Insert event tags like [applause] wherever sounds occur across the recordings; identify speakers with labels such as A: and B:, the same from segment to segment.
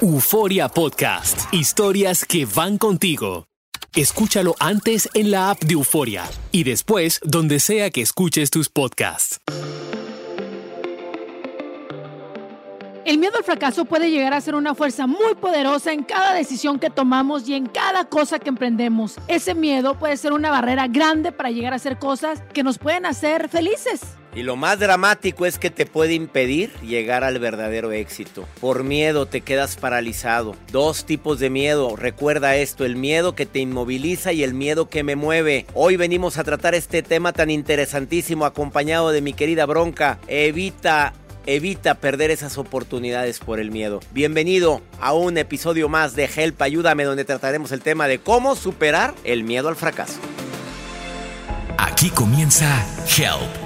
A: Euforia Podcast. Historias que van contigo. Escúchalo antes en la app de Euforia y después donde sea que escuches tus podcasts.
B: El miedo al fracaso puede llegar a ser una fuerza muy poderosa en cada decisión que tomamos y en cada cosa que emprendemos. Ese miedo puede ser una barrera grande para llegar a hacer cosas que nos pueden hacer felices.
C: Y lo más dramático es que te puede impedir llegar al verdadero éxito. Por miedo te quedas paralizado. Dos tipos de miedo. Recuerda esto, el miedo que te inmoviliza y el miedo que me mueve. Hoy venimos a tratar este tema tan interesantísimo acompañado de mi querida bronca. Evita Evita perder esas oportunidades por el miedo. Bienvenido a un episodio más de Help Ayúdame donde trataremos el tema de cómo superar el miedo al fracaso.
A: Aquí comienza Help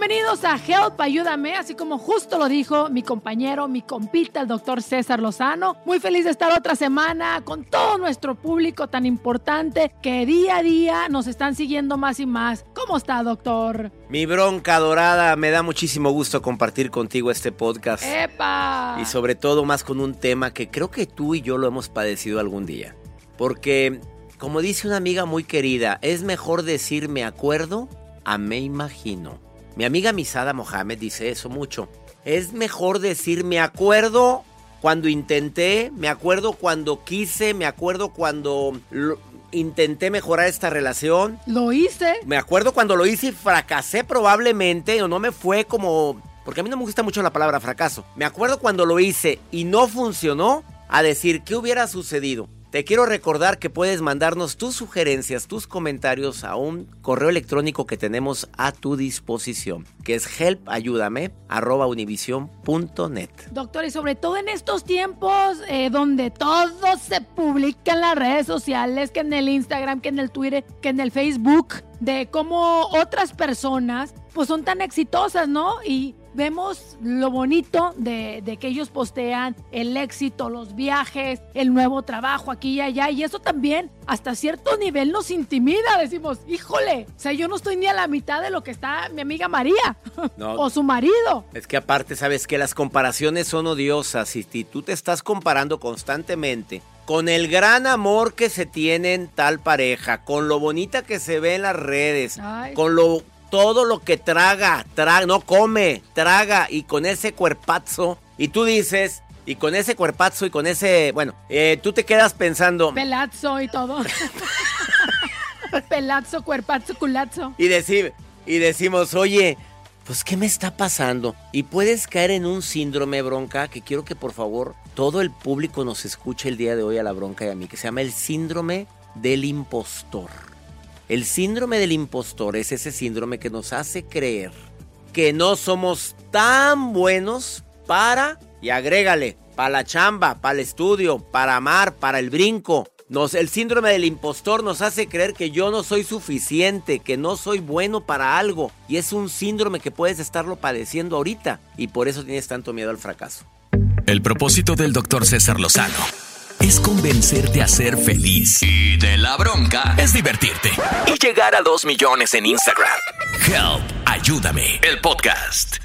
B: Bienvenidos a Help, ayúdame, así como justo lo dijo mi compañero, mi compita, el doctor César Lozano. Muy feliz de estar otra semana con todo nuestro público tan importante que día a día nos están siguiendo más y más. ¿Cómo está, doctor?
C: Mi bronca dorada, me da muchísimo gusto compartir contigo este podcast.
B: ¡Epa!
C: Y sobre todo más con un tema que creo que tú y yo lo hemos padecido algún día. Porque, como dice una amiga muy querida, es mejor decir me acuerdo a me imagino. Mi amiga Misada Mohamed dice eso mucho. Es mejor decir me acuerdo cuando intenté, me acuerdo cuando quise, me acuerdo cuando intenté mejorar esta relación.
B: Lo hice.
C: Me acuerdo cuando lo hice y fracasé probablemente o no me fue como... Porque a mí no me gusta mucho la palabra fracaso. Me acuerdo cuando lo hice y no funcionó a decir qué hubiera sucedido te quiero recordar que puedes mandarnos tus sugerencias, tus comentarios a un correo electrónico que tenemos a tu disposición, que es helpayúdame@univision.net.
B: Doctor, y sobre todo en estos tiempos eh, donde todo se publica en las redes sociales, que en el Instagram, que en el Twitter, que en el Facebook, de cómo otras personas pues son tan exitosas, ¿no? Y vemos lo bonito de, que ellos postean el éxito, los viajes, el nuevo trabajo aquí y allá. Y eso también hasta cierto nivel nos intimida. Decimos, híjole, o sea, yo no estoy ni a la mitad de lo que está mi amiga María [laughs] o su marido.
C: Es que aparte, sabes que las comparaciones son odiosas y si tú te estás comparando constantemente con el gran amor que se tiene en tal pareja, con lo bonita que se ve en las redes, con lo todo lo que traga, traga, no come, traga y con ese cuerpazo. Y tú dices, y con ese cuerpazo y con ese, bueno, eh, tú te quedas pensando.
B: Pelazo y todo. [laughs] Pelazo, cuerpazo, culazo.
C: Y, decir, y decimos, oye, pues ¿qué me está pasando? Y puedes caer en un síndrome bronca que quiero que por favor todo el público nos escuche el día de hoy a la bronca y a mí, que se llama el síndrome del impostor. El síndrome del impostor es ese síndrome que nos hace creer que no somos tan buenos para, y agrégale, para la chamba, para el estudio, para amar, para el brinco. Nos, el síndrome del impostor nos hace creer que yo no soy suficiente, que no soy bueno para algo. Y es un síndrome que puedes estarlo padeciendo ahorita. Y por eso tienes tanto miedo al fracaso.
A: El propósito del doctor César Lozano es convencerte a ser feliz. Y de la bronca es divertirte. Y llegar a 2 millones en Instagram. Help, ayúdame, el podcast.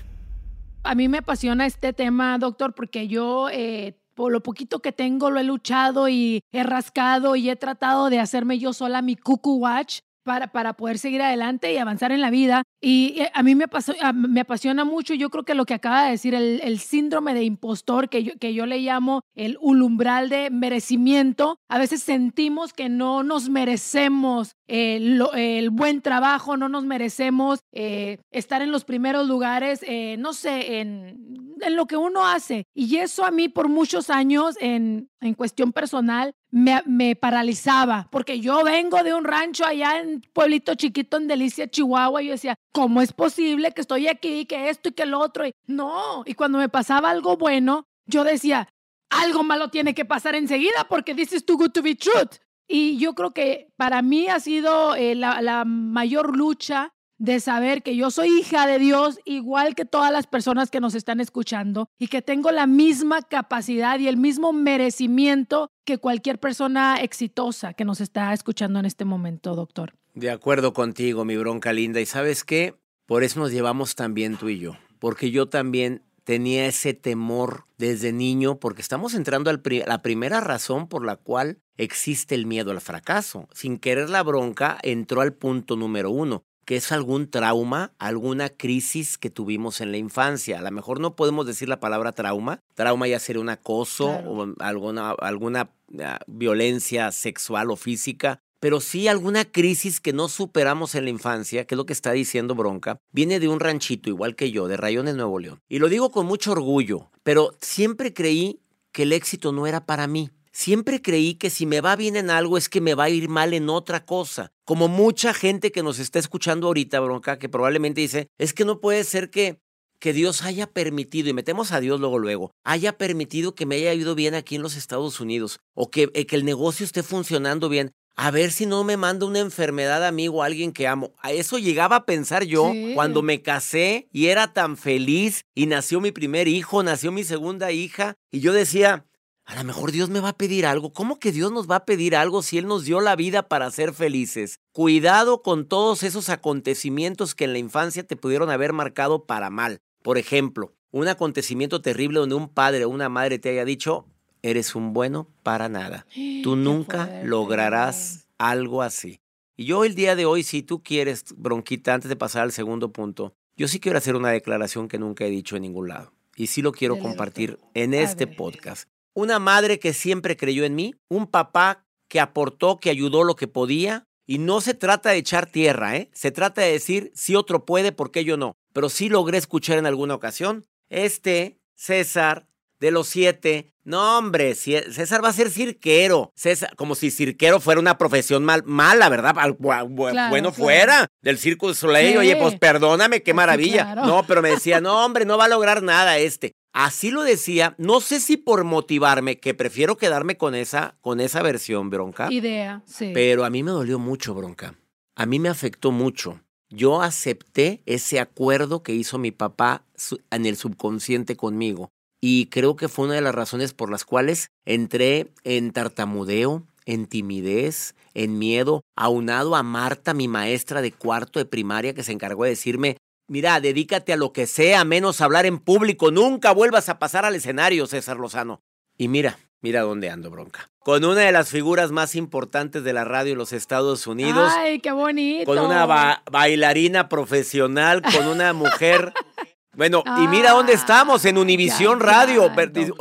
B: A mí me apasiona este tema, doctor, porque yo... Eh, por lo poquito que tengo lo he luchado y he rascado y he tratado de hacerme yo sola mi cuckoo watch para, para poder seguir adelante y avanzar en la vida. Y a mí me, me apasiona mucho, yo creo que lo que acaba de decir, el, el síndrome de impostor, que yo, que yo le llamo el umbral de merecimiento, a veces sentimos que no nos merecemos eh, el buen trabajo, no nos merecemos eh, estar en los primeros lugares, eh, no sé, en, en, lo que uno hace. Y eso a mí por muchos años, en, en cuestión personal, me, paralizaba, porque yo vengo de un rancho allá en pueblito chiquito en Delicia, Chihuahua, y yo decía, ¿cómo es posible que estoy aquí, que esto y que el otro? Y no, y cuando me pasaba algo bueno, yo decía, algo malo tiene que pasar enseguida porque this is too good to be truth. Y yo creo que para mí ha sido eh, la mayor lucha de saber que yo soy hija de Dios igual que todas las personas que nos están escuchando y que tengo la misma capacidad y el mismo merecimiento que cualquier persona exitosa que nos está escuchando en este momento, doctor.
C: De acuerdo contigo, mi bronca linda. ¿Y sabes qué? Por eso nos llevamos también tú y yo. Porque yo también tenía ese temor desde niño, porque estamos entrando a la primera razón por la cual existe el miedo al fracaso. Sin querer la bronca, entró al punto número uno que es algún trauma, alguna crisis que tuvimos en la infancia. A lo mejor no podemos decir la palabra trauma. Trauma ya sería un acoso o alguna, alguna ah, violencia sexual o física. Pero sí alguna crisis que no superamos en la infancia, que es lo que está diciendo Bronca, viene de un ranchito igual que yo, de Rayones Nuevo León. Y lo digo con mucho orgullo, pero siempre creí que el éxito no era para mí. Siempre creí que si me va bien en algo es que me va a ir mal en otra cosa. Como mucha gente que nos está escuchando ahorita, bronca, que probablemente dice, es que no puede ser que, que Dios haya permitido, y metemos a Dios luego, luego, haya permitido que me haya ido bien aquí en los Estados Unidos, o que, eh, que el negocio esté funcionando bien. A ver si no me manda una enfermedad a mí o a alguien que amo. A eso llegaba a pensar yo cuando me casé y era tan feliz y nació mi primer hijo, nació mi segunda hija. Y yo decía, a lo mejor Dios me va a pedir algo. ¿Cómo que Dios nos va a pedir algo si Él nos dio la vida para ser felices? Cuidado con todos esos acontecimientos que en la infancia te pudieron haber marcado para mal. Por ejemplo, un acontecimiento terrible donde un padre o una madre te haya dicho, eres un bueno para nada. Tú [gasps] nunca lograrás algo así. Y yo el día de hoy, si tú quieres, bronquita, antes de pasar al segundo punto, yo sí quiero hacer una declaración que nunca he dicho en ningún lado. Y sí lo quiero compartir en este podcast una madre que siempre creyó en mí, un papá que aportó, que ayudó lo que podía. Y no se trata de echar tierra, ¿eh? Se trata de decir si otro puede, ¿por qué yo no? Pero sí logré escuchar en alguna ocasión. Este, César, de los siete, no, hombre, César va a ser cirquero. César, como si cirquero fuera una profesión mal, mala, ¿verdad? bueno, fuera del Circo de Soleil. Oye, pues perdóname, qué maravilla. No, pero me decía, no, hombre, no va a lograr nada este. Así lo decía, no sé si por motivarme, que prefiero quedarme con esa, con esa versión, bronca.
B: Idea, sí.
C: Pero a mí me dolió mucho, bronca. A mí me afectó mucho. Yo acepté ese acuerdo que hizo mi papá en el subconsciente conmigo. Y creo que fue una de las razones por las cuales entré en tartamudeo, en timidez, en miedo, aunado a Marta, mi maestra de cuarto de primaria, que se encargó de decirme, Mira, dedícate a lo que sea, menos hablar en público. Nunca vuelvas a pasar al escenario, César Lozano. Y mira, mira dónde ando, bronca. Con una de las figuras más importantes de la radio en los Estados Unidos.
B: ¡Ay, qué bonito!
C: Con una bailarina profesional, con una mujer [laughs] Bueno, y mira dónde ah, estamos, en Univisión Radio,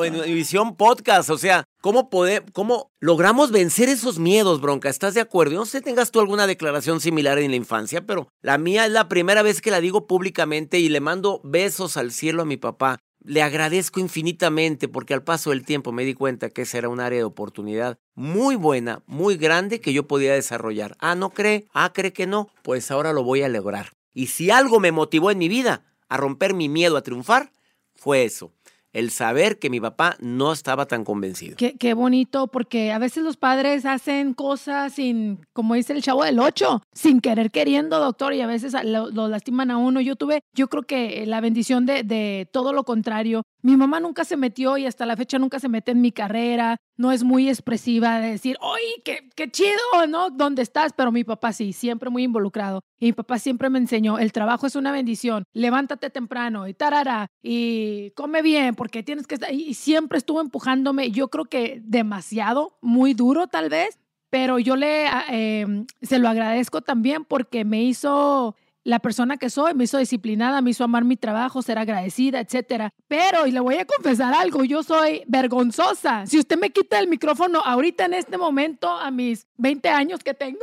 C: en Univisión Podcast, o sea, ¿cómo, ¿cómo logramos vencer esos miedos, bronca? ¿Estás de acuerdo? no sé si tengas tú alguna declaración similar en la infancia, pero la mía es la primera vez que la digo públicamente y le mando besos al cielo a mi papá. Le agradezco infinitamente porque al paso del tiempo me di cuenta que esa era un área de oportunidad muy buena, muy grande que yo podía desarrollar. Ah, ¿no cree? Ah, ¿cree que no? Pues ahora lo voy a lograr. Y si algo me motivó en mi vida, a romper mi miedo a triunfar fue eso, el saber que mi papá no estaba tan convencido.
B: Qué, bonito, porque a veces los padres hacen cosas sin, como dice el chavo del 8, sin querer queriendo, doctor, y a veces lo, lastiman a uno. Yo tuve, yo creo que la bendición de, de todo lo contrario. Mi mamá nunca se metió y hasta la fecha nunca se mete en mi carrera no es muy expresiva de decir, ¡ay, qué, qué chido! ¿No? ¿Dónde estás? Pero mi papá sí, siempre muy involucrado. Y mi papá siempre me enseñó, el trabajo es una bendición, levántate temprano y tarara, y come bien porque tienes que estar... Y siempre estuvo empujándome, yo creo que demasiado, muy duro tal vez, pero yo le, ah, em, se lo agradezco también porque me hizo la persona que soy, me hizo disciplinada, me hizo amar mi trabajo, ser agradecida, etcétera. Pero, y le voy a confesar algo, yo soy vergonzosa. Si usted me quita el micrófono ahorita en este momento, a mis 20 años que tengo,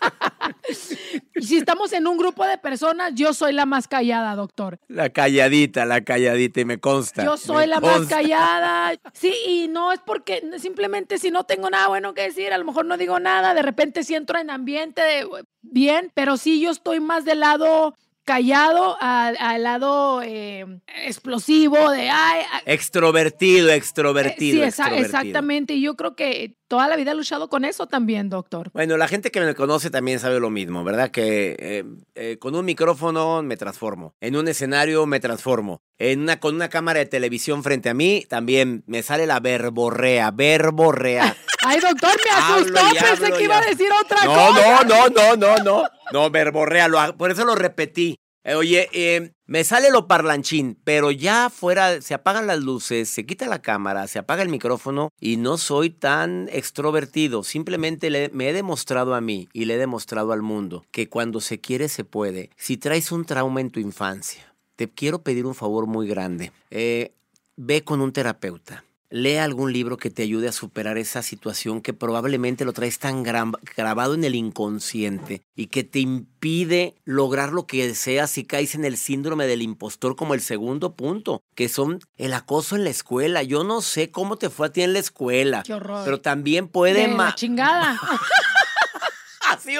B: [laughs] [laughs] si estamos en un grupo de personas, yo soy la más callada, doctor.
C: La calladita, la calladita, y me consta.
B: Yo soy la más callada. [laughs] Sí, y no es porque simplemente si no tengo nada bueno que decir, a lo mejor no digo nada, de repente si entro en ambiente de bien, pero sí yo estoy más del lado callado al, lado eh, explosivo de ay,
C: extrovertido, extrovertido.
B: sí, exactamente. Y yo creo que toda la vida he luchado con eso también, doctor.
C: Bueno, la gente que me conoce también sabe lo mismo, ¿verdad? Que eh, eh, con un micrófono me transformo, en un escenario me transformo, en una, con una cámara de televisión frente a mí también me sale la verborrea, verborrea. [laughs]
B: Ay, doctor, me asustó, pensé que iba a decir otra
C: cosa. No, no, no, no, no, no, verborrea, por eso lo repetí. Eh, oye, eh, me sale lo parlanchín, pero ya fuera se apagan las luces, se quita la cámara, se apaga el micrófono y no soy tan extrovertido. Simplemente me he demostrado a mí y le he demostrado al mundo que cuando se quiere se puede. Si traes un trauma en tu infancia, te quiero pedir un favor muy grande. Eh, ve con un terapeuta Lea algún libro que te ayude a superar esa situación que probablemente lo traes tan grabado en el inconsciente y que te impide lograr lo que deseas si caes en el síndrome del impostor como el segundo punto, que son el acoso en la escuela. Yo no sé cómo te fue a ti en la escuela.
B: Qué horror.
C: Pero también puede...
B: De chingada. [laughs]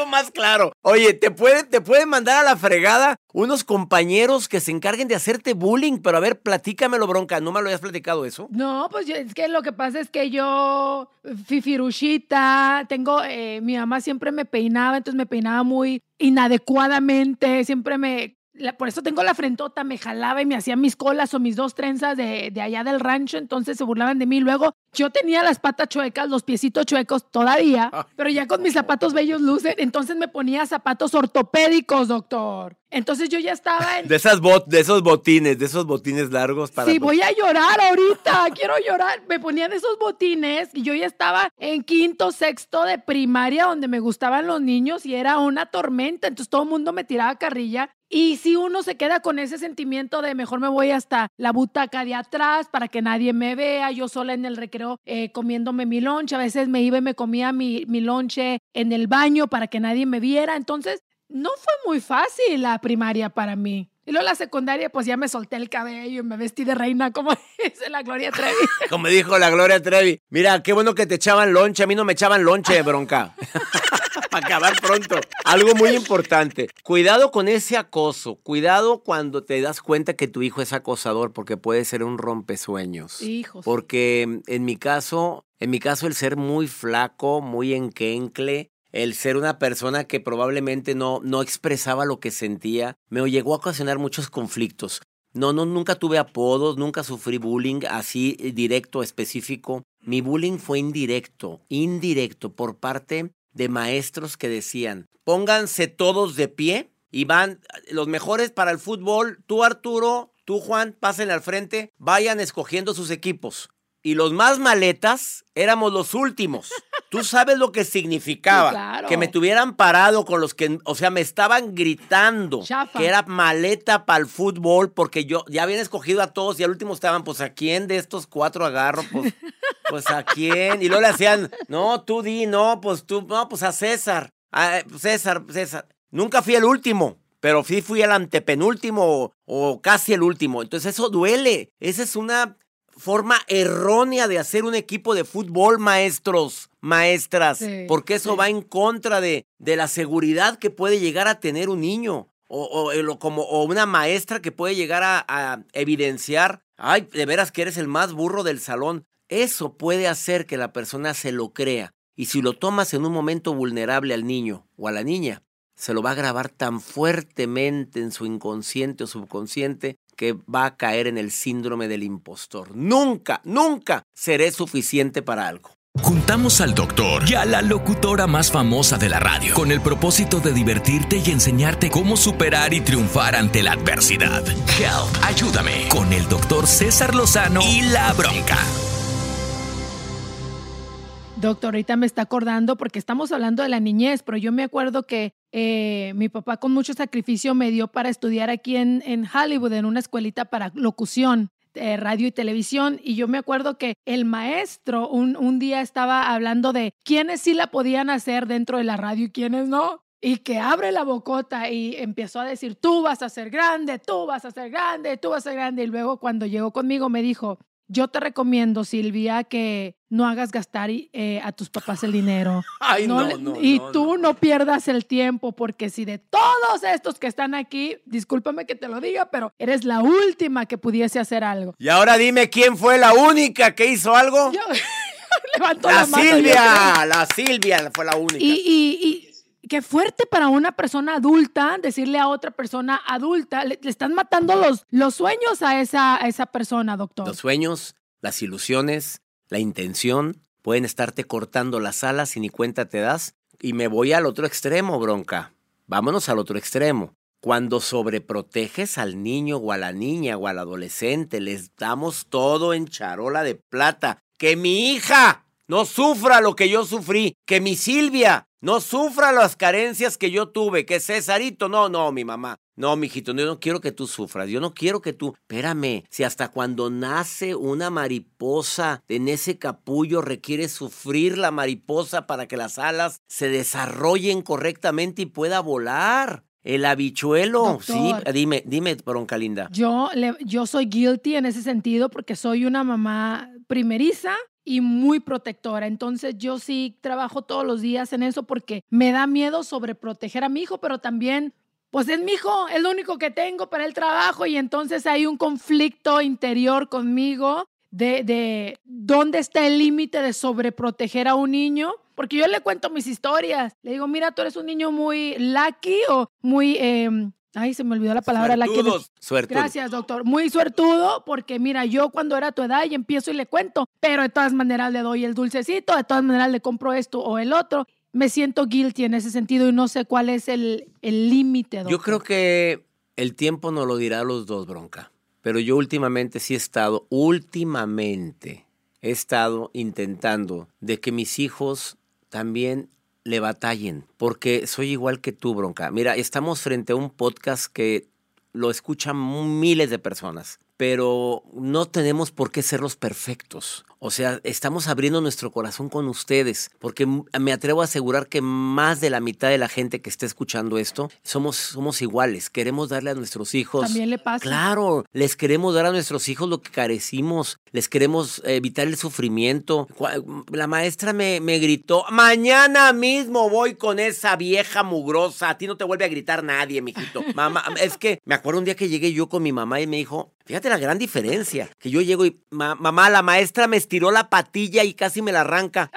C: más claro. Oye, te pueden te puede mandar a la fregada unos compañeros que se encarguen de hacerte bullying, pero a ver, platícamelo, bronca. ¿No me lo habías platicado eso?
B: No, pues es que lo que pasa es que yo, fifirushita, tengo, eh, mi mamá siempre me peinaba, entonces me peinaba muy inadecuadamente, siempre me por eso tengo la frentota, me jalaba y me hacía mis colas o mis dos trenzas de, de, allá del rancho, entonces se burlaban de mí. Luego yo tenía las patas chuecas, los piecitos chuecos todavía, ah. pero ya con mis zapatos bellos lucen, entonces me ponía zapatos ortopédicos, doctor. Entonces yo ya estaba en... [laughs]
C: De, esas bot, de esos botines, de esos botines largos para...
B: Sí, voy a llorar ahorita, [laughs] quiero llorar. Me ponían esos botines y yo ya estaba en quinto, sexto de primaria donde me gustaban los niños y era una tormenta, entonces todo el mundo me tiraba carrilla. Y si uno se queda con ese sentimiento de mejor me voy hasta la butaca de atrás para que nadie me vea, yo sola en el recreo eh, comiéndome mi lonche, a veces me iba y me comía mi, mi lonche en el baño para que nadie me viera, entonces no fue muy fácil la primaria para mí. Y luego la secundaria, pues ya me solté el cabello y me vestí de reina, como [laughs] dice la Gloria Trevi. [laughs]
C: como dijo la Gloria Trevi. Mira, qué bueno que te echaban lonche. A mí no me echaban lonche bronca. [laughs] Para acabar pronto. Algo muy importante. Cuidado con ese acoso. Cuidado cuando te das cuenta que tu hijo es acosador, porque puede ser un rompesueños.
B: Hijos.
C: Porque en mi caso, en mi caso, el ser muy flaco, muy enquencle, el ser una persona que probablemente no, no expresaba lo que sentía, me llegó a ocasionar muchos conflictos. No, no, nunca tuve apodos, nunca sufrí bullying así directo, específico. Mi bullying fue indirecto, indirecto por parte de maestros que decían, pónganse todos de pie y van los mejores para el fútbol, tú Arturo, tú Juan, pasen al frente, vayan escogiendo sus equipos y los más maletas éramos los últimos. Tú sabes lo que significaba. Que me tuvieran parado con los que, o sea, me estaban gritando que era maleta para el fútbol porque yo ya habían escogido a todos y al último estaban, pues, ¿a quién de estos cuatro agarro? Pues, [laughs] pues ¿a quién? Y luego le hacían, no, tú di, no, pues tú, no, pues a César. A César, César. Nunca fui el último. Pero sí fui el antepenúltimo o, o casi el último. Entonces eso duele. Esa es una forma errónea de hacer un equipo de fútbol, maestros, maestras, porque eso va en contra de, de, la seguridad que puede llegar a tener un niño o, o, como, o una maestra que puede llegar a, a evidenciar, ay, de veras que eres el más burro del salón. Eso puede hacer que la persona se lo crea. Y si lo tomas en un momento vulnerable al niño o a la niña, se lo va a grabar tan fuertemente en su inconsciente o subconsciente que va a caer en el síndrome del impostor. Nunca, nunca seré suficiente para algo.
A: Juntamos al doctor y a la locutora más famosa de la radio con el propósito de divertirte y enseñarte cómo superar y triunfar ante la adversidad. Help, ayúdame con el doctor César Lozano y la bronca.
B: Doctor, ahorita me está acordando porque estamos hablando de la niñez, pero yo me acuerdo que eh, mi papá con mucho sacrificio me dio para estudiar aquí en, en Hollywood, en una escuelita para locución. Eh, radio y televisión y yo me acuerdo que el maestro un, un día estaba hablando de quiénes sí la podían hacer dentro de la radio y quiénes no y que abre la bocota y empezó a decir, tú vas a ser grande, tú vas a ser grande, tú vas a ser grande. Y luego cuando llegó conmigo me dijo, yo te recomiendo, Silvia, que no hagas gastar eh, a tus papás el dinero. [laughs]
C: Ay, no, no,
B: y tú no. pierdas el tiempo, porque si de todos estos que están aquí, discúlpame que te lo diga, pero eres la última que pudiese hacer algo.
C: Y ahora dime quién fue la única que hizo algo.
B: Yo, [laughs] levanto
C: la,
B: la mano.
C: Silvia, la Silvia fue la única.
B: Y, y, y qué fuerte para una persona adulta decirle a otra persona adulta, le, están matando los, los sueños a esa, a esa persona, doctor.
C: Los sueños, las ilusiones, la intención pueden estarte cortando las alas y ni cuenta te das. Y me voy al otro extremo, bronca. Vámonos al otro extremo. Cuando sobreproteges al niño o a la niña o al adolescente, les damos todo en charola de plata. Que mi hija no sufra lo que yo sufrí. Que mi Silvia no sufra las carencias que yo tuve. Que Cesarito, no, no, mi mamá. No, mijito, yo no quiero que tú sufras. Yo no quiero que tú. Espérame, si hasta cuando nace una mariposa en ese capullo requiere sufrir la mariposa para que las alas se desarrollen correctamente y pueda volar. El habichuelo,
B: Doctor,
C: sí, dime, dime, bronca linda.
B: Yo, le, yo soy guilty en ese sentido porque soy una mamá primeriza y muy protectora. Entonces yo sí trabajo todos los días en eso porque me da miedo sobreproteger a mi hijo, pero también pues es mi hijo, es lo único que tengo para el trabajo y entonces hay un conflicto interior conmigo de, de dónde está el límite de sobreproteger a un niño. Porque yo le cuento mis historias. Le digo, mira, tú eres un niño muy lucky o muy... Eh, Ay, se me olvidó la palabra.
C: Suertudos,
B: La que...
C: suertudo.
B: Gracias, doctor. Muy suertudo, porque mira, yo cuando era tu edad y empiezo y le cuento, pero de todas maneras le doy el dulcecito, de todas maneras le compro esto o el otro. Me siento guilty en ese sentido y no sé cuál es el límite, doctor.
C: Yo creo que el tiempo nos lo dirá a los dos, bronca. Pero yo últimamente sí he estado, últimamente he estado intentando de que mis hijos también le batallen, porque soy igual que tú, bronca. Mira, estamos frente a un podcast que lo escuchan miles de personas, pero no tenemos por qué ser los perfectos. O sea, estamos abriendo nuestro corazón con ustedes, porque me atrevo a asegurar que más de la mitad de la gente que está escuchando esto somos, somos iguales. Queremos darle a nuestros hijos.
B: También le pasa.
C: Claro, les queremos dar a nuestros hijos lo que carecimos, les queremos evitar el sufrimiento. La maestra me, me gritó: Mañana mismo voy con esa vieja mugrosa. A ti no te vuelve a gritar nadie, mijito. [laughs] Mamá, es que me acuerdo un día que llegué yo con mi mamá y me dijo: Fíjate la gran diferencia. Que yo llego y, Ma mamá, la maestra me estiró la patilla y casi me la arranca.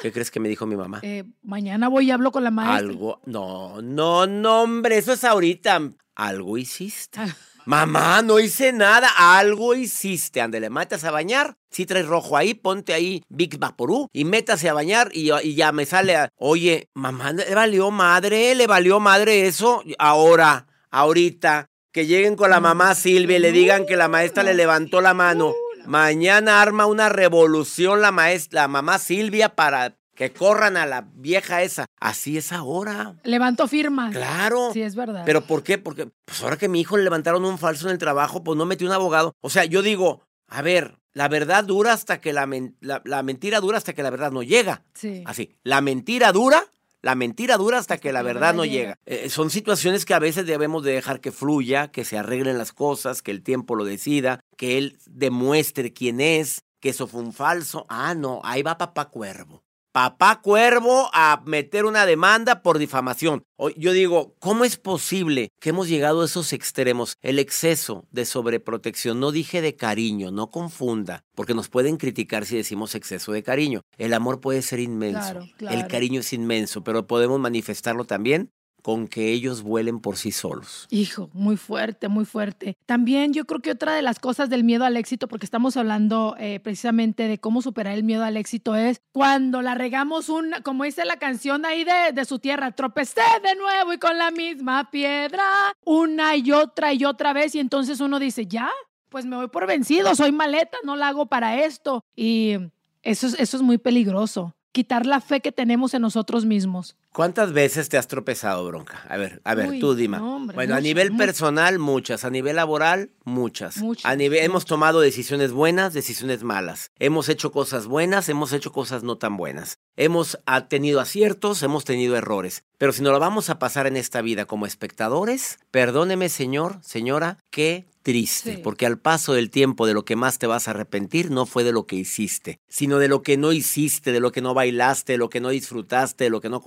C: ¿Qué crees que me dijo mi mamá?
B: Eh, mañana voy y hablo con la maestra.
C: Algo, no, no, no, hombre, eso es ahorita. Algo hiciste. Mamá, no hice nada. Algo hiciste. Ándale, metas a bañar. Si traes rojo ahí, ponte ahí Big Vaporú y métase a bañar y, y, ya me sale. A, Oye, mamá, ¿le valió madre? ¿Le valió madre eso? Ahora, ahorita, que lleguen con la mamá Silvia y le digan que la maestra le levantó la mano. Mañana arma una revolución la maestra, la mamá Silvia para que corran a la vieja esa. Así es ahora.
B: Levantó firmas.
C: Claro.
B: Sí, es verdad.
C: Pero ¿por qué? Porque pues ahora que mi hijo le levantaron un falso en el trabajo, pues no metió un abogado. O sea, yo digo, a ver, la verdad dura hasta que la, men la, la mentira dura hasta que la verdad no llega.
B: Sí.
C: Así, la mentira dura la mentira dura hasta que la verdad no llega. Eh, son situaciones que a veces debemos de dejar que fluya, que se arreglen las cosas, que el tiempo lo decida, que él demuestre quién es, que eso fue un falso. Ah, no, ahí va papá cuervo. Papá Cuervo a meter una demanda por difamación. Yo digo, ¿cómo es posible que hemos llegado a esos extremos? El exceso de sobreprotección, no dije de cariño, no confunda, porque nos pueden criticar si decimos exceso de cariño. El amor puede ser inmenso,
B: Claro, claro.
C: el cariño es inmenso, pero podemos manifestarlo también con que ellos vuelen por sí solos.
B: Hijo, muy fuerte, muy fuerte. También yo creo que otra de las cosas del miedo al éxito, porque estamos hablando eh, precisamente de cómo superar el miedo al éxito, es cuando la regamos una, como dice la canción ahí de, de su tierra, tropecé de nuevo y con la misma piedra, una y otra y otra vez, y entonces uno dice, ya, pues me voy por vencido, soy maleta, no la hago para esto. Y eso es, eso es muy peligroso, quitar la fe que tenemos en nosotros mismos.
C: ¿Cuántas veces te has tropezado, bronca? A ver, a ver,
B: Uy,
C: tú dime.
B: no, hombre,
C: bueno, a
B: muchas,
C: nivel
B: muchas.
C: personal, muchas. A nivel laboral, muchas.
B: Muchas,
C: A nivel, hemos tomado decisiones buenas, decisiones malas. Hemos hecho cosas buenas, hemos hecho cosas no tan buenas. Hemos ah, tenido aciertos, hemos tenido errores. Pero si nos lo vamos a pasar en esta vida como espectadores, perdóneme, señor, señora, qué triste,
B: Sí.
C: porque al paso del tiempo de lo que más te vas a arrepentir no fue de lo que hiciste, sino de lo que no hiciste, de lo que no bailaste, de lo que no disfrutaste, de lo que no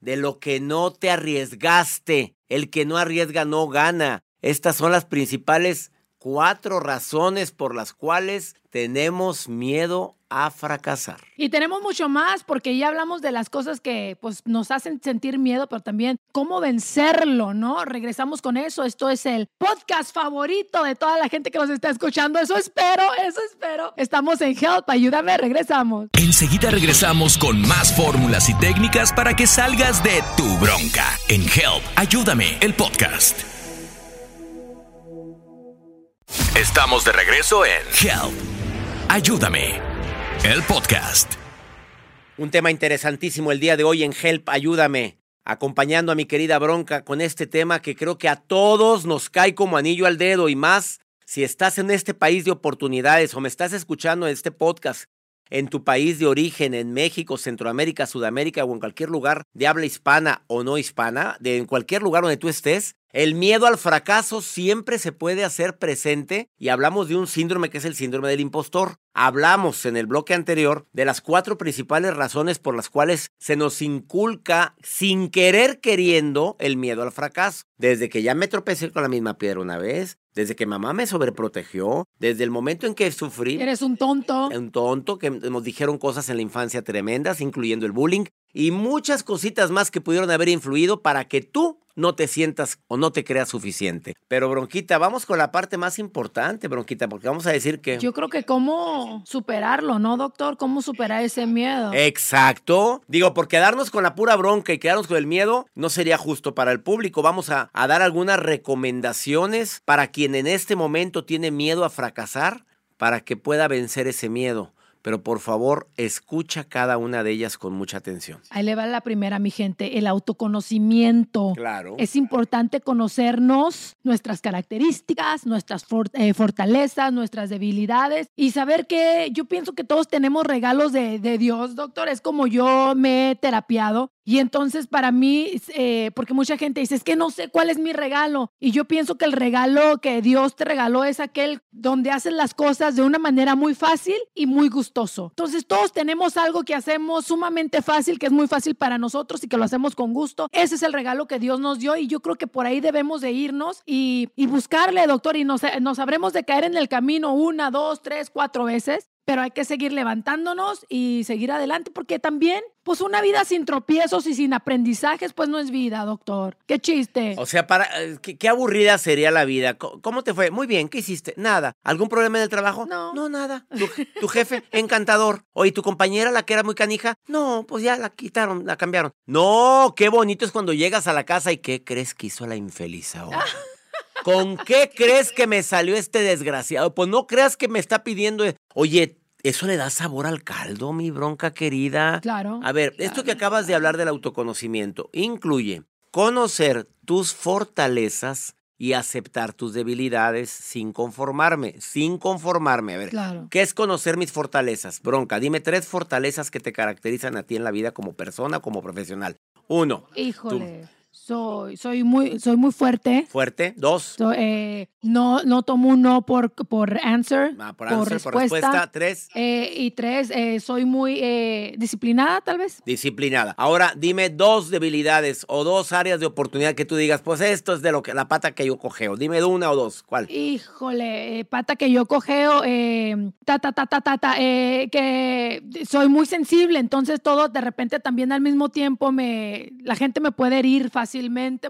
C: de lo que no te arriesgaste. El que no arriesga no gana. Estas son las principales cuatro razones por las cuales tenemos miedo a fracasar.
B: Y tenemos mucho más porque ya hablamos de las cosas que pues nos hacen sentir miedo, pero también cómo vencerlo, ¿no? Regresamos con eso. Esto es el podcast favorito de toda la gente que nos está escuchando. Eso espero, eso espero. Estamos en Help, ayúdame, regresamos.
A: Enseguida regresamos con más fórmulas y técnicas para que salgas de tu bronca. En Help, ayúdame, el podcast. Estamos de regreso en Help, ayúdame, el podcast.
C: Un tema interesantísimo el día de hoy en Help, ayúdame, acompañando a mi querida Bronca con este tema que creo que a todos nos cae como anillo al dedo y más si estás en este país de oportunidades o me estás escuchando en este podcast en tu país de origen, en México, Centroamérica, Sudamérica o en cualquier lugar de habla hispana o no hispana, de en cualquier lugar donde tú estés, el miedo al fracaso siempre se puede hacer presente y hablamos de un síndrome que es el síndrome del impostor. Hablamos en el bloque anterior de las cuatro principales razones por las cuales se nos inculca sin querer queriendo el miedo al fracaso. Desde que ya me tropecé con la misma piedra una vez, desde que mamá me sobreprotegió, desde el momento en que sufrí
B: Eres un tonto.
C: un tonto, que nos dijeron cosas en la infancia tremendas, incluyendo el bullying, y muchas cositas más que pudieron haber influido para que tú no te sientas o no te creas suficiente. Pero Bronquita, vamos con la parte más importante, Bronquita, porque vamos a decir que...
B: Yo creo que cómo superarlo, ¿no, doctor? ¿Cómo superar ese miedo?
C: Exacto. Digo, por quedarnos con la pura bronca y quedarnos con el miedo no sería justo para el público. Vamos a, a dar algunas recomendaciones para quien en este momento tiene miedo a fracasar, para que pueda vencer ese miedo. Pero por favor, escucha cada una de ellas con mucha atención.
B: Ahí le va la primera, mi gente, el autoconocimiento.
C: Claro.
B: Es importante conocernos, nuestras características, nuestras for- eh, fortalezas, nuestras debilidades y saber que yo pienso que todos tenemos regalos de, de Dios, doctor. Es como yo me he terapiado y entonces para mí, eh, porque mucha gente dice, es que no sé cuál es mi regalo. Y yo pienso que el regalo que Dios te regaló es aquel donde haces las cosas de una manera muy fácil y muy gustoso. Entonces todos tenemos algo que hacemos sumamente fácil, que es muy fácil para nosotros y que lo hacemos con gusto. Ese es el regalo que Dios nos dio y yo creo que por ahí debemos de irnos y, buscarle, doctor, y nos, nos habremos de caer en el camino una, dos, tres, cuatro veces. Pero hay que seguir levantándonos y seguir adelante porque también, pues una vida sin tropiezos y sin aprendizajes, pues no es vida, doctor. Qué chiste.
C: O sea, para eh, qué, qué aburrida sería la vida. ¿Cómo te fue? Muy bien, ¿qué hiciste? Nada. ¿Algún problema en el trabajo?
B: No.
C: No, nada. ¿Tu, tu jefe, encantador. Oye, ¿tu compañera, la que era muy canija? No, pues ya la quitaron, la cambiaron. No, qué bonito es cuando llegas a la casa y ¿qué crees que hizo la infeliz ahora? [laughs] ¿Con qué crees que me salió este desgraciado? Pues no creas que me está pidiendo. Oye, eso le da sabor al caldo, mi bronca querida.
B: Claro,
C: A ver, esto que acabas de hablar del autoconocimiento incluye conocer tus fortalezas y aceptar tus debilidades sin conformarme, sin conformarme. A ver,
B: Claro.
C: ¿qué es conocer mis fortalezas? Bronca, dime tres fortalezas que te caracterizan a ti en la vida como persona, como profesional. Uno,
B: Híjole, soy, soy muy, soy muy fuerte.
C: fuerte. Dos,
B: So, eh, no, no tomo un no por, por answer,
C: ah, por,
B: por,
C: answer, por
B: respuesta.
C: Tres,
B: Eh, y tres, eh, soy muy eh, disciplinada, tal vez.
C: disciplinada. Ahora, dime dos debilidades o dos áreas de oportunidad que tú digas, pues esto es de lo que la pata que yo cogeo. Dime una o dos. ¿Cuál?
B: Híjole, pata que yo cogeo, eh, ta, ta, ta, ta, ta, ta, que soy muy sensible, entonces todo de repente también al mismo tiempo me, la gente me puede herir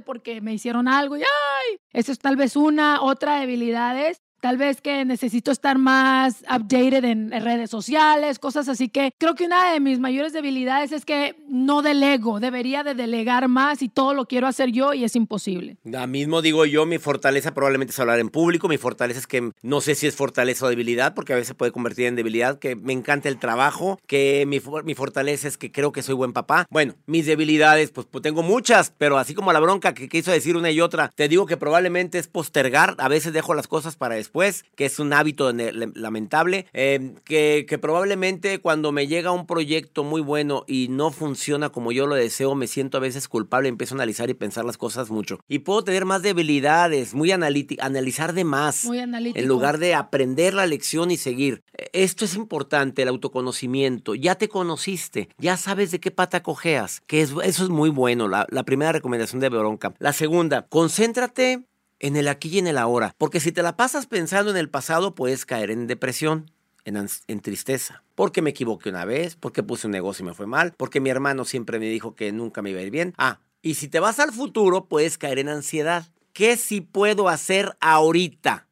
B: porque me hicieron algo y ¡ay! Eso es tal vez una, otra debilidad es tal vez que necesito estar más updated en redes sociales, cosas así que creo que una de mis mayores debilidades es que no delego, debería de delegar más y todo lo quiero hacer yo y es imposible.
C: La mismo digo yo, mi fortaleza probablemente es hablar en público, mi fortaleza es que no sé si es fortaleza o debilidad, porque a veces puede convertir en debilidad, que me encanta el trabajo, que mi, mi fortaleza es que creo que soy buen papá. Bueno, mis debilidades, pues, pues tengo muchas, pero así como la bronca que quiso decir una y otra, te digo que probablemente es postergar, a veces dejo las cosas para después, que es un hábito lamentable, eh, que, que probablemente cuando me llega un proyecto muy bueno y no funciona como yo lo deseo, me siento a veces culpable, empiezo a analizar y pensar las cosas mucho. Y puedo tener más debilidades, muy analizar de más.
B: Muy.
C: En lugar de aprender la lección y seguir. Esto es importante, el autoconocimiento. Ya te conociste, ya sabes de qué pata cojeas, que eso es muy bueno, la, la primera recomendación de Bronca. La segunda, concéntrate en el aquí y en el ahora, porque si te la pasas pensando en el pasado puedes caer en depresión. En, tristeza. Porque me equivoqué una vez, porque puse un negocio y me fue mal, porque mi hermano siempre me dijo que nunca me iba a ir bien. Ah, y si te vas al futuro, puedes caer en ansiedad. ¿Qué si puedo hacer ahorita?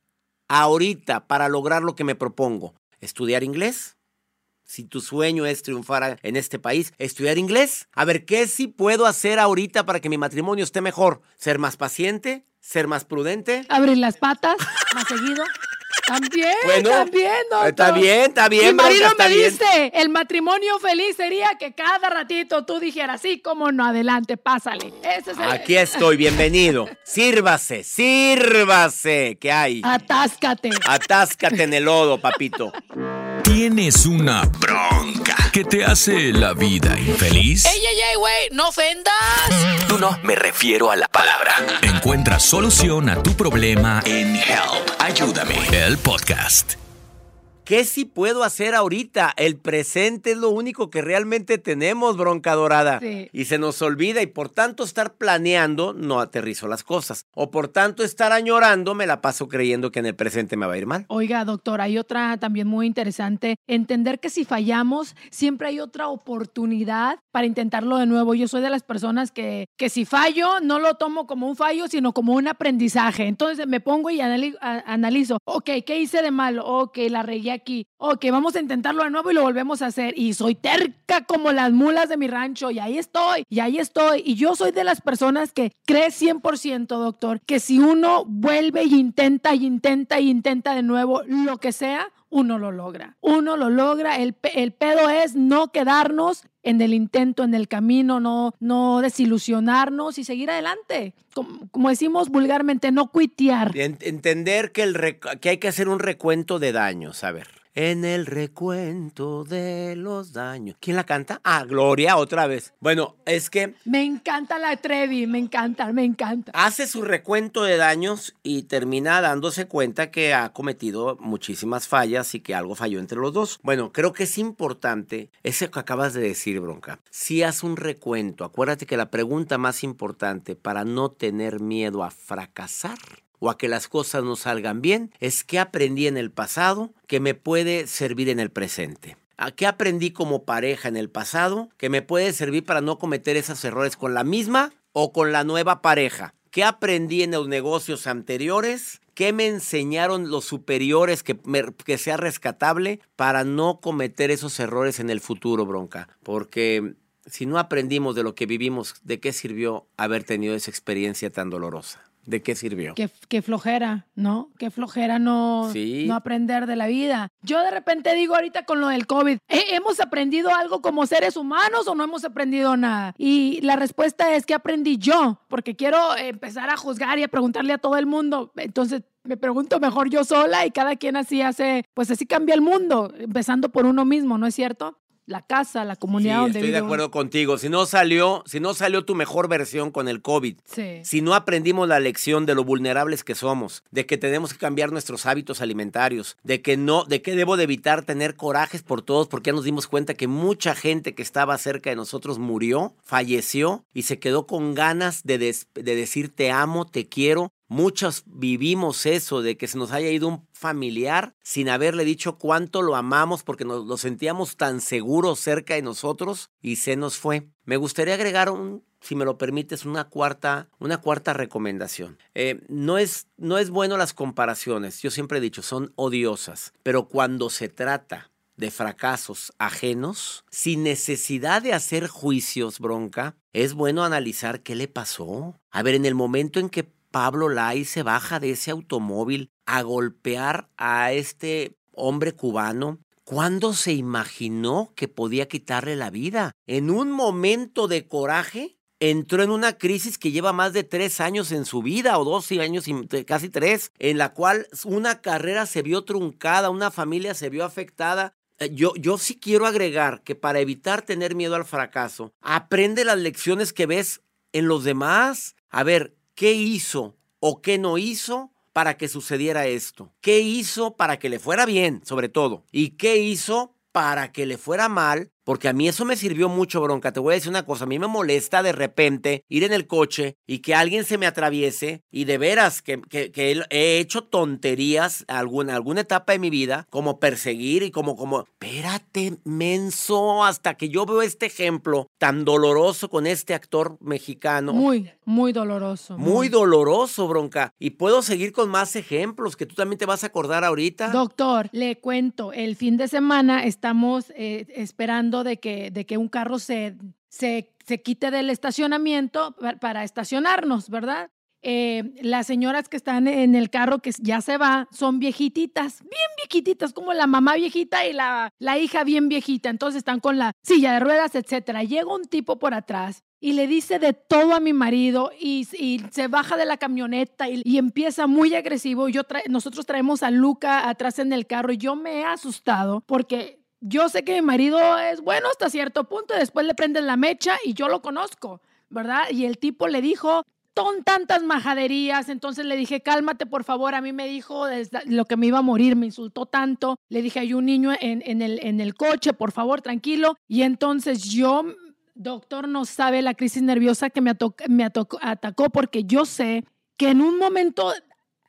C: Ahorita para lograr lo que me propongo. ¿Estudiar inglés? Si tu sueño es triunfar en este país, estudiar inglés. A ver, ¿qué si puedo hacer ahorita para que mi matrimonio esté mejor? ¿Ser más paciente? ¿Ser más prudente?
B: Abrir las patas más seguido. También, bueno, también, doctor.
C: Está bien, está bien.
B: Mi marido me dice, el matrimonio feliz sería que cada ratito tú dijeras, sí, cómo no, adelante, pásale.
C: Aquí estoy, bienvenido. Sírvase, sírvase, ¿qué hay?
B: Atáscate.
C: Atáscate en el lodo, papito.
A: ¿Tienes una bronca que te hace la vida infeliz?
D: ¡Ey, ey, ey, güey! ¡No ofendas!
A: No, no, me refiero a la palabra. Encuentra solución a tu problema en Help. Ayúdame. El podcast.
C: ¿Qué sí puedo hacer ahorita? El presente es lo único que realmente tenemos, bronca dorada. Y se nos olvida y por tanto estar planeando no aterrizo las cosas. O por tanto estar añorando me la paso creyendo que en el presente me va a ir mal.
B: Oiga, doctor, hay otra también muy interesante. Entender que si fallamos, siempre hay otra oportunidad para intentarlo de nuevo. Yo soy de las personas que, que si fallo, no lo tomo como un fallo, sino como un aprendizaje. Entonces me pongo y analizo, ok, ¿qué hice de malo? Ok, la regué aquí, ok, vamos a intentarlo de nuevo y lo volvemos a hacer. Y soy terca como las mulas de mi rancho y ahí estoy, y ahí estoy. Y yo soy de las personas que cree 100%, doctor, que si uno vuelve y intenta y intenta y intenta de nuevo lo que sea, uno lo logra. Uno lo logra. El, el, pedo es no quedarnos en el intento, en el camino, no, no desilusionarnos y seguir adelante. Como, decimos vulgarmente, no cuitear.
C: Entender que, el que hay que hacer un recuento de daños, a ver en el recuento de los daños. ¿Quién la canta? Ah, Gloria, otra vez. Bueno, es que...
B: Me encanta la Trevi, me encanta, me encanta.
C: Hace su recuento de daños y termina dándose cuenta que ha cometido muchísimas fallas y que algo falló entre los dos. Bueno, creo que es importante eso que acabas de decir, Bronca. Si haz un recuento, acuérdate que la pregunta más importante para no tener miedo a fracasar o a que las cosas no salgan bien es qué aprendí en el pasado que me puede servir en el presente. ¿A qué aprendí como pareja en el pasado que me puede servir para no cometer esos errores con la misma o con la nueva pareja? ¿Qué aprendí en los negocios anteriores? ¿Qué me enseñaron los superiores que, que sea rescatable para no cometer esos errores en el futuro, bronca? Porque si no aprendimos de lo que vivimos, ¿de qué sirvió haber tenido esa experiencia tan dolorosa? ¿De qué sirvió?
B: Qué, flojera, ¿no? Qué flojera no, no aprender de la vida. Yo de repente digo ahorita con lo del COVID, ¿hemos aprendido algo como seres humanos o no hemos aprendido nada? Y la respuesta es que aprendí yo, porque quiero empezar a juzgar y a preguntarle a todo el mundo. Entonces me pregunto mejor yo sola y cada quien así hace, pues así cambia el mundo, empezando por uno mismo, ¿no es cierto? La casa, la comunidad
C: sí, estoy de acuerdo contigo. Si no salió, si no salió tu mejor versión con el COVID, si no aprendimos la lección de lo vulnerables que somos, de que tenemos que cambiar nuestros hábitos alimentarios, de que no, de que debo de evitar tener corajes por todos, porque ya nos dimos cuenta que mucha gente que estaba cerca de nosotros murió, falleció y se quedó con ganas de, de decir te amo, te quiero, Muchos vivimos eso de que se nos haya ido un familiar sin haberle dicho cuánto lo amamos porque nos lo sentíamos tan seguros cerca de nosotros y se nos fue. Me gustaría agregar un si me lo permites, una cuarta, una cuarta recomendación. Eh, no, es, no es bueno las comparaciones, yo siempre he dicho, son odiosas, pero cuando se trata de fracasos ajenos, sin necesidad de hacer juicios, bronca, es bueno analizar qué le pasó. A ver, en el momento en que Pablo Lai se baja de ese automóvil a golpear a este hombre cubano, ¿cuándo se imaginó que podía quitarle la vida? ¿En un momento de coraje? entró en una crisis que lleva más de tres años en su vida, o dos años, casi tres, en la cual una carrera se vio truncada, una familia se vio afectada. Eh, yo, yo sí quiero agregar que para evitar tener miedo al fracaso, aprende las lecciones que ves en los demás. A ver, ¿qué hizo o qué no hizo para que sucediera esto? ¿Qué hizo para que le fuera bien, sobre todo? ¿Y qué hizo para que le fuera mal porque a mí eso me sirvió mucho, bronca. Te voy a decir una cosa, a mí me molesta de repente ir en el coche y que alguien se me atraviese y de veras que, que, he hecho tonterías alguna, alguna etapa de mi vida, como perseguir y como, como, espérate, menso, hasta que yo veo este ejemplo tan doloroso con este actor mexicano.
B: Muy, muy doloroso.
C: Muy, doloroso, bronca. Y puedo seguir con más ejemplos que tú también te vas a acordar ahorita.
B: Doctor, le cuento, el fin de semana estamos eh, esperando de que, de que un carro se, se, se quite del estacionamiento para, estacionarnos, ¿verdad? Eh, las señoras que están en el carro que ya se va son viejititas, bien viejitas, como la mamá viejita y la, la hija bien viejita. Entonces están con la silla de ruedas, etcétera. Llega un tipo por atrás y le dice de todo a mi marido y, y se baja de la camioneta y, y empieza muy agresivo. Yo nosotros traemos a Luca atrás en el carro y yo me he asustado porque yo sé que mi marido es bueno hasta cierto punto, después le prenden la mecha y yo lo conozco, ¿verdad? Y el tipo le dijo, son tantas majaderías, entonces le dije, cálmate por favor, a mí me dijo lo que me iba a morir, me insultó tanto, le dije, hay un niño en, el, en el coche, por favor, tranquilo, y entonces yo, doctor, no sabe la crisis nerviosa que me, me atacó porque yo sé que en un momento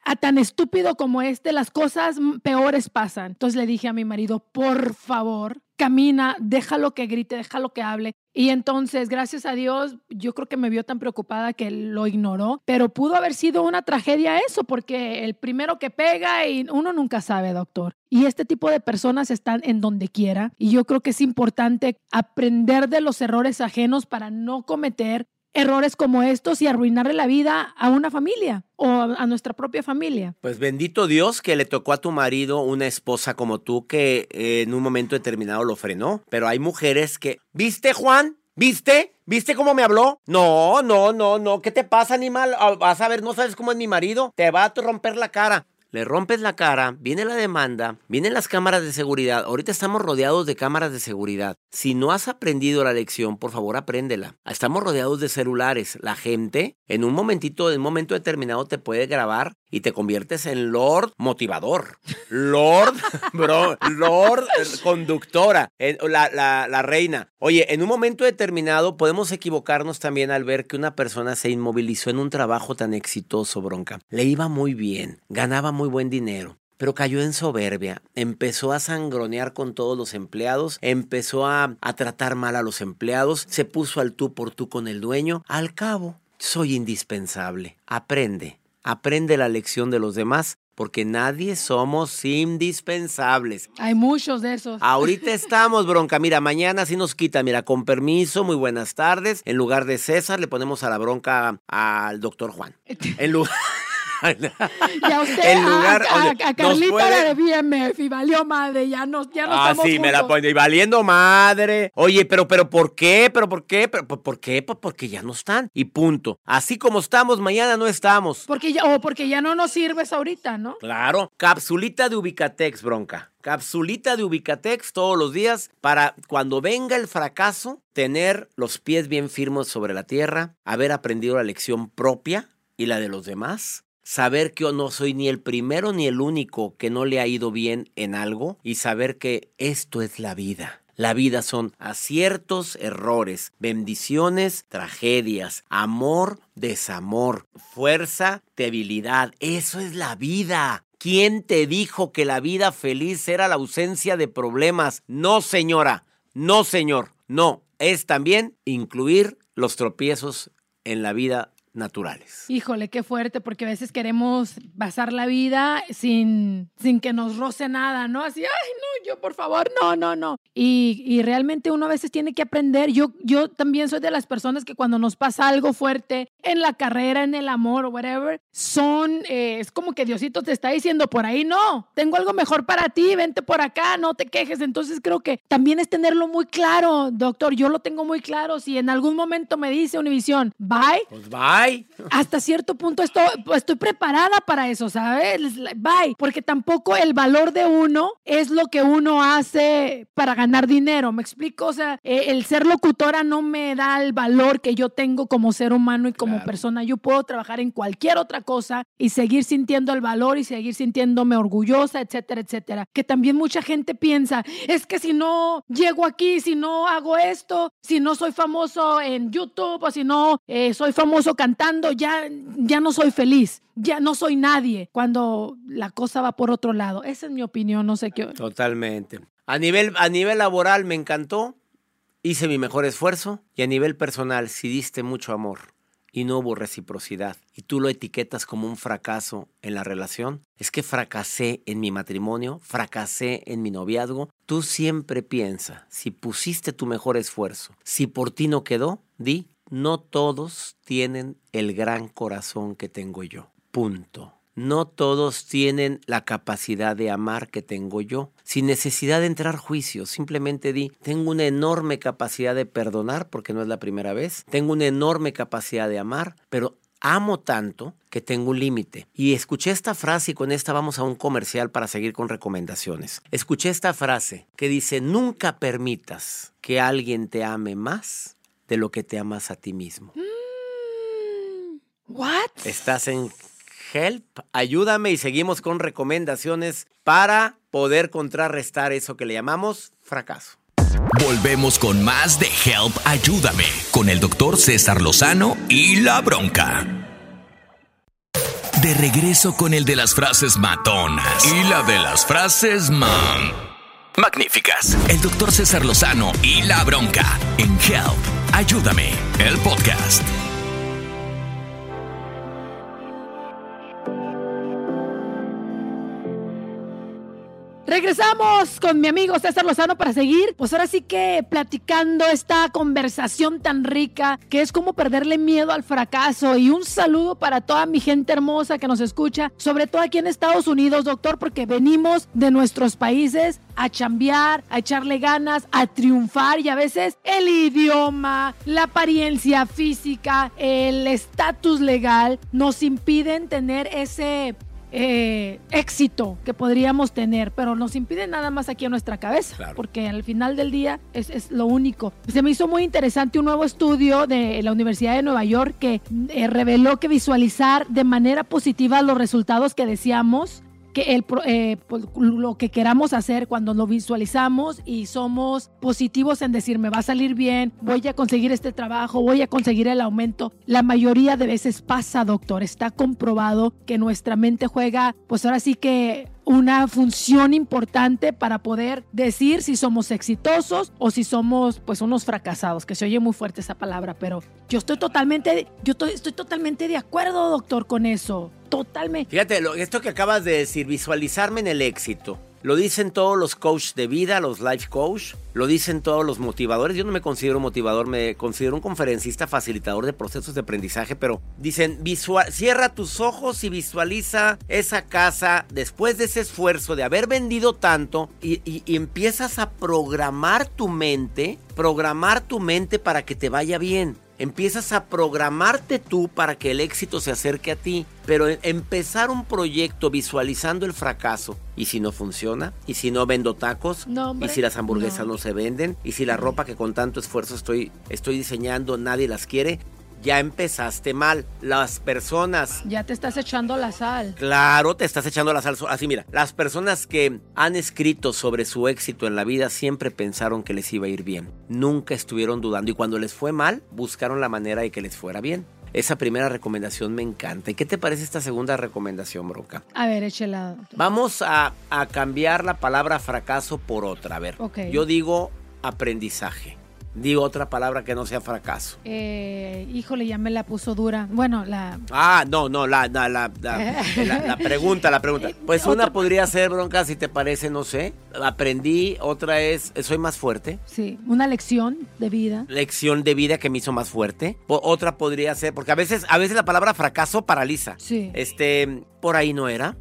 B: a tan estúpido como este, las cosas peores pasan. Entonces le dije a mi marido, por favor, camina, déjalo que grite, déjalo que hable. Y entonces, gracias a Dios, yo creo que me vio tan preocupada que lo ignoró, pero pudo haber sido una tragedia eso, porque el primero que pega y uno nunca sabe, doctor. Y este tipo de personas están en donde quiera. Y yo creo que es importante aprender de los errores ajenos para no cometer errores como estos y arruinarle la vida a una familia o a nuestra propia familia.
C: Pues bendito Dios que le tocó a tu marido una esposa como tú que eh, en un momento determinado lo frenó. Pero hay mujeres que, ¿viste Juan? ¿Viste? ¿Viste cómo me habló? No, no, no, no. ¿Qué te pasa, animal? Ah, vas a ver, no sabes cómo es mi marido. Te va a romper la cara le rompes la cara, viene la demanda, vienen las cámaras de seguridad. Ahorita estamos rodeados de cámaras de seguridad. Si no has aprendido la lección, por favor apréndela. Estamos rodeados de celulares. La gente en un momentito, en un momento determinado te puede grabar y te conviertes en Lord motivador. Lord, bro, Lord conductora, la, la, la reina. Oye, en un momento determinado podemos equivocarnos también al ver que una persona se inmovilizó en un trabajo tan exitoso, bronca. Le iba muy bien, ganaba muy buen dinero pero cayó en soberbia, empezó a sangronear con todos los empleados, empezó a, a, tratar mal a los empleados, se puso al tú por tú con el dueño. Al cabo, soy indispensable. Aprende, aprende la lección de los demás. Porque nadie somos indispensables.
B: Hay muchos de esos.
C: Ahorita [laughs] estamos, bronca. Mira, mañana sí nos quita. Mira, con permiso, muy buenas tardes. En lugar de César, le ponemos a la bronca al doctor Juan. En lugar. [laughs]
B: y a usted, en lugar, a, Carlita la de BMF y valió madre, ya no, ya no ah, sí,
C: me la pone, y valiendo madre. Oye, pero, pero, ¿por qué? ¿Pero por qué? ¿Pero por qué? Pues porque ya no están, y punto. Así como estamos, mañana no estamos.
B: Porque ya, o porque ya no nos sirves ahorita, ¿no?
C: Claro. Capsulita de Ubicatex, bronca. Capsulita de Ubicatex todos los días para cuando venga el fracaso, tener los pies bien firmes sobre la tierra, haber aprendido la lección propia y la de los demás saber que yo no soy ni el primero ni el único que no le ha ido bien en algo y saber que esto es la vida. La vida son aciertos, errores, bendiciones, tragedias, amor, desamor, fuerza, debilidad. Eso es la vida. ¿Quién te dijo que la vida feliz era la ausencia de problemas? No, señora. No, señor. No. Es también incluir los tropiezos en la vida naturales.
B: Híjole, qué fuerte, porque a veces queremos pasar la vida sin, sin que nos roce nada, ¿no? Así, ay, no, yo por favor, no, no, no. Y, y, realmente uno a veces tiene que aprender. Yo, yo también soy de las personas que cuando nos pasa algo fuerte en la carrera, en el amor o whatever, son, eh, es como que Diosito te está diciendo por ahí, no, tengo algo mejor para ti, vente por acá, no te quejes. Entonces creo que también es tenerlo muy claro, doctor. Yo lo tengo muy claro. Si en algún momento me dice Univisión, bye,
C: pues bye.
B: Hasta cierto punto estoy, estoy preparada para eso, ¿sabes? Bye. Porque tampoco el valor de uno es lo que uno hace para ganar dinero. ¿Me explico? O sea, eh, el ser locutora no me da el valor que yo tengo como ser humano y como persona. Yo puedo trabajar en cualquier otra cosa y seguir sintiendo el valor y seguir sintiéndome orgullosa, etcétera, etcétera. Que también mucha gente piensa, es que si no llego aquí, si no hago esto, si no soy famoso en YouTube o si no eh, soy famoso cantando, ya, ya no soy feliz, ya no soy nadie cuando la cosa va por otro lado. Esa es mi opinión, no sé qué.
C: Totalmente. A nivel, a nivel laboral me encantó, hice mi mejor esfuerzo y a nivel personal, si diste mucho amor y no hubo reciprocidad y tú lo etiquetas como un fracaso en la relación, es que fracasé en mi matrimonio, fracasé en mi noviazgo. Tú siempre piensa, si pusiste tu mejor esfuerzo, si por ti no quedó, di, no todos tienen el gran corazón que tengo yo. Punto. No todos tienen la capacidad de amar que tengo yo, sin necesidad de entrar juicio. Simplemente di, tengo una enorme capacidad de perdonar, porque no es la primera vez. Tengo una enorme capacidad de amar, pero amo tanto que tengo un límite. Y escuché esta frase y con esta vamos a un comercial para seguir con recomendaciones. Escuché esta frase que dice, nunca permitas que alguien te ame más de lo que te amas a ti mismo.
B: Mm, what?
C: Estás en Help, ayúdame y seguimos con recomendaciones para poder contrarrestar eso que le llamamos fracaso.
A: Volvemos con más de Help, ayúdame, con el doctor César Lozano y la bronca. De regreso con el de las frases matonas y la de las frases man. Magníficas. El doctor César Lozano y la bronca en Help Ayúdame, el podcast.
B: Regresamos con mi amigo César Lozano para seguir, pues ahora sí que platicando esta conversación tan rica que es como perderle miedo al fracaso. Y un saludo para toda mi gente hermosa que nos escucha, sobre todo aquí en Estados Unidos, doctor, porque venimos de nuestros países a chambear, a echarle ganas, a triunfar y a veces el idioma, la apariencia física, el estatus legal nos impiden tener ese eh, éxito que podríamos tener, pero nos impide nada más aquí en nuestra cabeza, porque al final del día es, lo único. Se me hizo muy interesante un nuevo estudio de la Universidad de Nueva York que eh, reveló que visualizar de manera positiva los resultados que decíamos el, eh, pues, lo que queramos hacer cuando lo visualizamos y somos positivos en decir me va a salir bien, voy a conseguir este trabajo, voy a conseguir el aumento. La mayoría de veces pasa, doctor. Está comprobado que nuestra mente juega, pues ahora sí que una función importante para poder decir si somos exitosos o si somos pues unos fracasados, que se oye muy fuerte esa palabra, pero yo estoy totalmente, yo estoy, estoy totalmente de acuerdo, doctor, con eso. Totalmente.
C: Fíjate, esto que acabas de decir, visualizarme en el éxito. Lo dicen todos los coaches de vida, los life coach, lo dicen todos los motivadores. Yo no me considero motivador, me considero un conferencista facilitador de procesos de aprendizaje, pero dicen, visual, cierra tus ojos y visualiza esa casa después de ese esfuerzo de haber vendido tanto y, y empiezas a programar tu mente, programar tu mente para que te vaya bien empiezas a programarte tú para que el éxito se acerque a ti. Pero empezar un proyecto visualizando el fracaso. ¿Y si no funciona? ¿Y si no vendo tacos? ¿Y si las hamburguesas no. se venden? ¿Y si la ropa que con tanto esfuerzo estoy, estoy diseñando nadie las quiere? Ya empezaste mal. Las personas...
B: Ya te estás echando la sal.
C: Claro, te estás echando la sal. Así mira, las personas que han escrito sobre su éxito en la vida siempre pensaron que les iba a ir bien. Nunca estuvieron dudando y cuando les fue mal, buscaron la manera de que les fuera bien. Esa primera recomendación me encanta. ¿Y qué te parece esta segunda recomendación, Broca?
B: A ver, échela.
C: Vamos a, cambiar la palabra fracaso por otra. A ver, yo digo aprendizaje. Di otra palabra que no sea fracaso.
B: Eh, híjole, ya me la puso dura. Bueno, la...
C: Ah, no, no, la, la, la, la, [laughs] pregunta, la pregunta. Pues una
B: Otra-
C: podría ser, bronca, si te parece, no sé. Aprendí, otra es, soy más fuerte.
B: Sí, una lección de vida.
C: Lección de vida que me hizo más fuerte. Otra podría ser, porque a veces, a veces la palabra fracaso paraliza.
B: Sí.
C: Este, por ahí no era.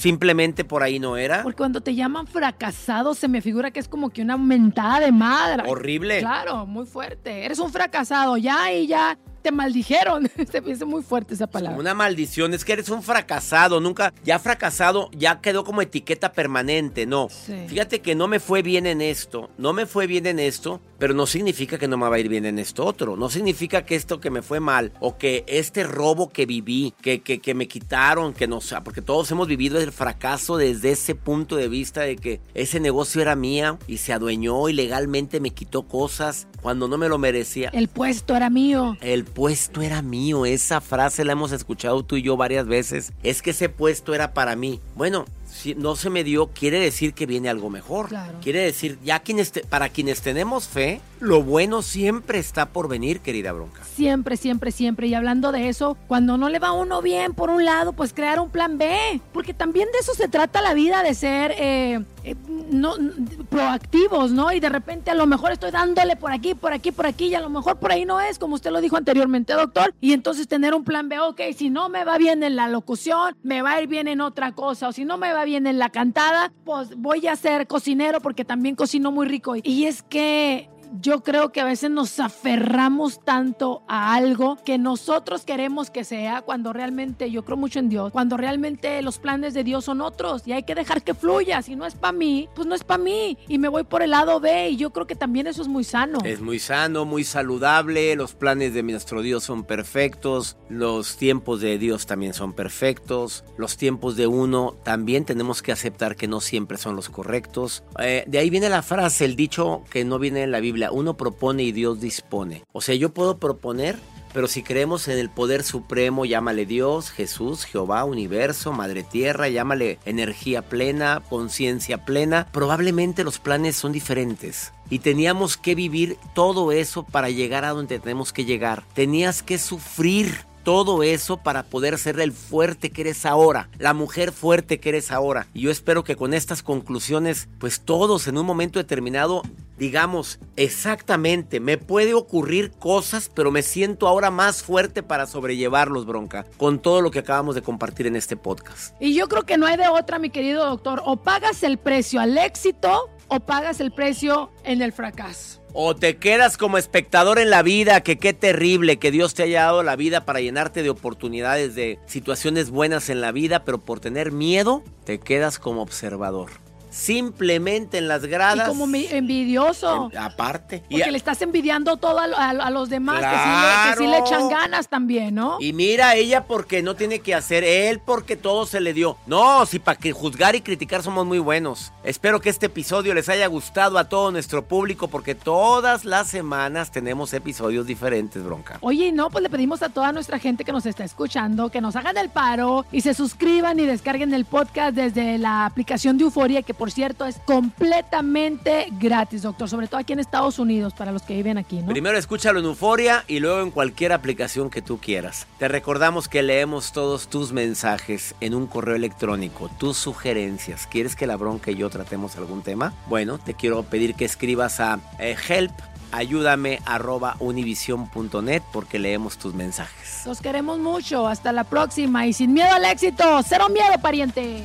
C: Simplemente por ahí no era.
B: Porque cuando te llaman fracasado se me figura que es como que una mentada de madre.
C: Horrible.
B: Claro, muy fuerte. Eres un fracasado ya y ya te maldijeron. [laughs] Se me hizo muy fuerte esa palabra.
C: Una maldición, es que eres un fracasado, nunca, ya fracasado, ya quedó como etiqueta permanente, no.
B: Sí.
C: Fíjate que no me fue bien en esto, no me fue bien en esto, pero no significa que no me va a ir bien en esto otro, no significa que esto que me fue mal, o que este robo que viví, que, que, que me quitaron, que no sé, porque todos hemos vivido el fracaso desde ese punto de vista de que ese negocio era mía y se adueñó ilegalmente, me quitó cosas cuando no me lo merecía.
B: El puesto era mío.
C: El puesto era mío, esa frase la hemos escuchado tú y yo varias veces. Es que ese puesto era para mí. Bueno, si no se me dio, quiere decir que viene algo mejor.
B: Claro.
C: Quiere decir, ya quienes te- para quienes tenemos fe, lo bueno siempre está por venir, querida bronca.
B: Siempre, siempre, siempre. Y hablando de eso, cuando no le va a uno bien por un lado, pues crear un plan B. Porque también de eso se trata la vida, de ser eh, eh, no, proactivos, ¿no? Y de repente a lo mejor estoy dándole por aquí, por aquí, por aquí, y a lo mejor por ahí no es, como usted lo dijo anteriormente, doctor. Y entonces tener un plan B, ok, si no me va bien en la locución, me va a ir bien en otra cosa. O si no me va bien en la cantada, pues voy a ser cocinero porque también cocino muy rico. Y es que yo creo que a veces nos aferramos tanto a algo que nosotros queremos que sea cuando realmente, yo creo mucho en Dios, cuando realmente los planes de Dios son otros y hay que dejar que fluya. Si no es para mí, pues no es para mí y me voy por el lado B y yo creo que también eso es muy sano.
C: Es muy sano, muy saludable, los planes de nuestro Dios son perfectos, los tiempos de Dios también son perfectos, los tiempos de uno también tenemos que aceptar que no siempre son los correctos. Eh, de ahí viene la frase, el dicho que no viene en la Biblia, uno propone y Dios dispone. O sea, yo puedo proponer, pero si creemos en el poder supremo, llámale Dios, Jesús, Jehová, universo, Madre Tierra, llámale energía plena, conciencia plena, probablemente los planes son diferentes. Y teníamos que vivir todo eso para llegar a donde tenemos que llegar. Tenías que sufrir todo eso para poder ser el fuerte que eres ahora, la mujer fuerte que eres ahora. Y yo espero que con estas conclusiones, pues todos en un momento determinado digamos exactamente, me puede ocurrir cosas, pero me siento ahora más fuerte para sobrellevarlos, bronca, con todo lo que acabamos de compartir en este podcast.
B: Y yo creo que no hay de otra, mi querido doctor. O pagas el precio al éxito o pagas el precio en el fracaso.
C: O te quedas como espectador en la vida, que qué terrible que Dios te haya dado la vida para llenarte de oportunidades, de situaciones buenas en la vida, pero por tener miedo, te quedas como observador. Simplemente en las
B: Y
C: gradas.
B: como mi- envidioso.
C: en- aparte. Y,
B: Porque le estás envidiando todo a, a- a los demás, que, sí le, que sí le
C: Claro.
B: echan ganas también, ¿no?
C: y mira, ella porque no tiene que hacer, él porque todo se le dio. No, si para que juzgar y criticar somos muy buenos. Espero que este episodio les haya gustado a todo nuestro público porque todas las semanas tenemos episodios diferentes, bronca.
B: Oye, y no, pues le pedimos a toda nuestra gente que nos está escuchando que nos hagan el paro y se suscriban y descarguen el podcast desde la aplicación de Euforia, que por cierto es completamente gratis, doctor, sobre todo aquí en Estados Unidos, para los que viven aquí, ¿no?
C: Primero escúchalo en Euforia y luego en cualquier aplicación que tú quieras. Te recordamos que leemos todos tus mensajes en un correo electrónico, tus sugerencias. ¿Quieres que la bronca y yo tratemos algún tema? Bueno, te quiero pedir que escribas a eh, help. Ayúdame arroba univision.net porque leemos tus mensajes.
B: Los queremos mucho, hasta la próxima y sin miedo al éxito, cero miedo, pariente.